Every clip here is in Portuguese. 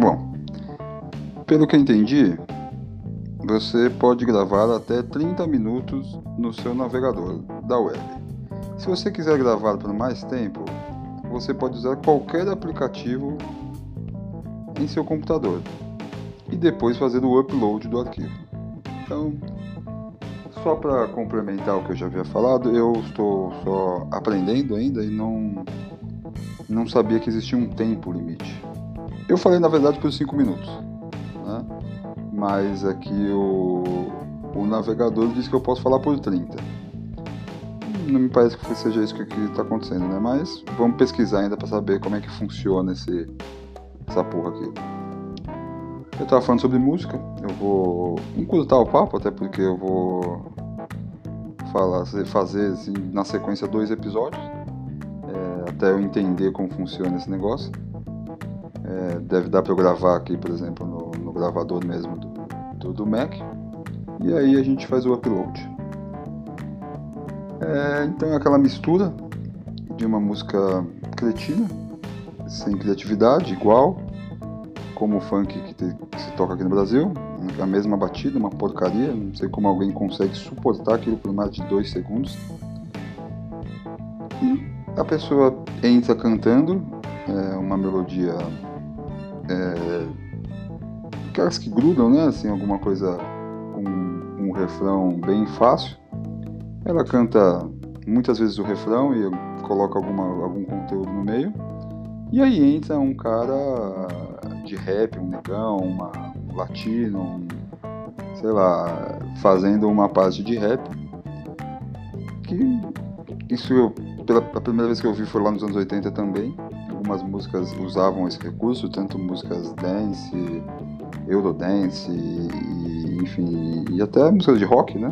Bom, pelo que eu entendi, você pode gravar até 30 minutos no seu navegador da web. Se você quiser gravar por mais tempo, você pode usar qualquer aplicativo em seu computador e depois fazer o upload do arquivo. Então, só para complementar o que eu já havia falado, eu estou só aprendendo ainda e não não sabia que existia um tempo limite. Eu falei na verdade por 5 minutos, né? mas aqui o, o navegador diz que eu posso falar por 30. Não me parece que seja isso que está acontecendo, né? Mas vamos pesquisar ainda para saber como é que funciona esse, essa porra aqui. Eu tava falando sobre música, eu vou encurtar o papo, até porque eu vou falar, fazer assim, na sequência dois episódios, é, até eu entender como funciona esse negócio. É, deve dar para eu gravar aqui, por exemplo, no, no gravador mesmo do, do, do, Mac, e aí a gente faz o upload. É, então é aquela mistura de uma música cretina, sem criatividade, igual, como o funk que, te, que, se toca aqui no Brasil, a mesma batida, uma porcaria, não sei como alguém consegue suportar aquilo por mais de dois segundos. E a pessoa entra cantando é, uma melodia, é, aquelas que grudam, né? Assim, alguma coisa com um refrão bem fácil. Ela canta muitas vezes o refrão e coloca alguma, algum conteúdo no meio. E aí entra um cara de rap, um negão, uma, um latino, um, sei lá, fazendo uma parte de rap. Que isso eu, pela primeira vez que eu vi foi lá nos anos 80 também. Algumas músicas usavam esse recurso, tanto músicas dance, Eurodance, e, enfim, e até músicas de rock, né?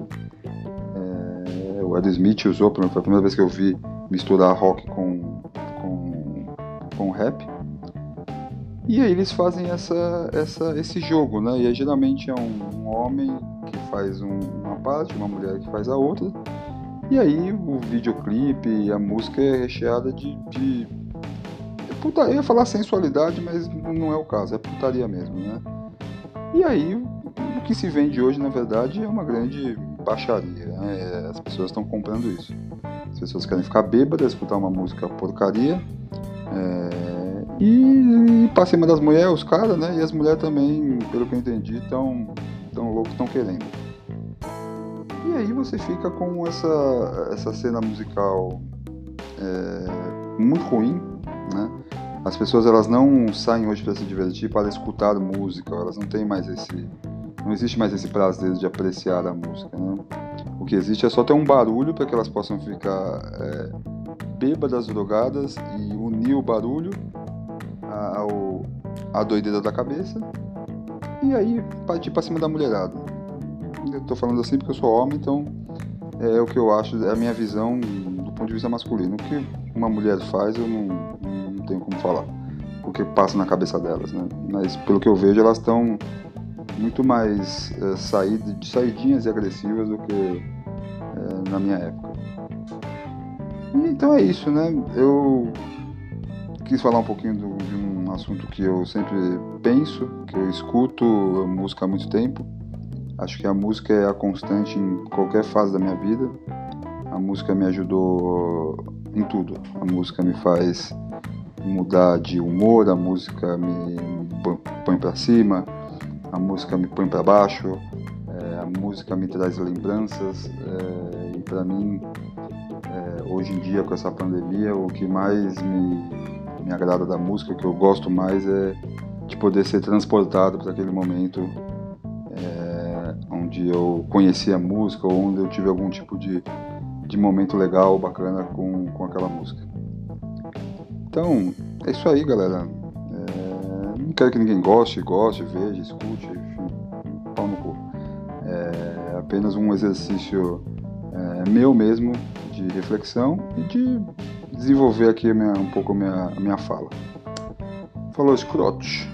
É, o Smith usou, foi a primeira vez que eu vi misturar rock com, com, com rap. E aí eles fazem essa, essa, esse jogo, né? E aí, geralmente é um, um homem que faz um, uma parte, uma mulher que faz a outra. E aí o videoclipe a música é recheada de, de putaria, eu ia falar sensualidade, mas não é o caso, é putaria mesmo, né? E aí o que se vende hoje, na verdade, é uma grande baixaria. Né? As pessoas estão comprando isso. As pessoas querem ficar bêbadas, escutar uma música porcaria. É e, e pra cima das mulheres, os caras, né? E as mulheres também, pelo que eu entendi, tão, tão loucos, tão querendo. E aí você fica com essa, essa cena musical é, muito ruim? As pessoas elas não saem hoje para se divertir, para escutar música, elas não têm mais esse, não existe mais esse prazer de apreciar a música, né? O que existe é só ter um barulho para que elas possam ficar é, bêbadas, drogadas e unir o barulho ao, a doideira da cabeça e aí partir pra cima da mulherada. Eu tô falando assim porque eu sou homem, então é o que eu acho, é a minha visão do ponto de vista masculino. O que uma mulher faz eu não tenho como falar. O que passa na cabeça delas, né? Mas pelo que eu vejo, elas estão muito mais é, saíd, saidinhas e agressivas do que é, na minha época. Então é isso, né? Eu quis falar um pouquinho do, de um assunto que eu sempre penso, que eu escuto música há muito tempo. Acho que a música é a constante em qualquer fase da minha vida. A música me ajudou em tudo. A música me faz mudar de humor, a música me põe para cima, a música me põe para baixo, é, a música me traz lembranças é, e para mim é, hoje em dia com essa pandemia o que mais me me agrada da música, que eu gosto mais é de poder ser transportado para aquele momento onde eu conheci a música ou onde eu tive algum tipo de, de momento legal, bacana com, com aquela música. Então, é isso aí, galera. É, não quero que ninguém goste, goste, veja, escute, enfim, pau no cu. É apenas um exercício é, meu mesmo de reflexão e de desenvolver aqui minha, um pouco a minha, minha fala. Falou, escrotos.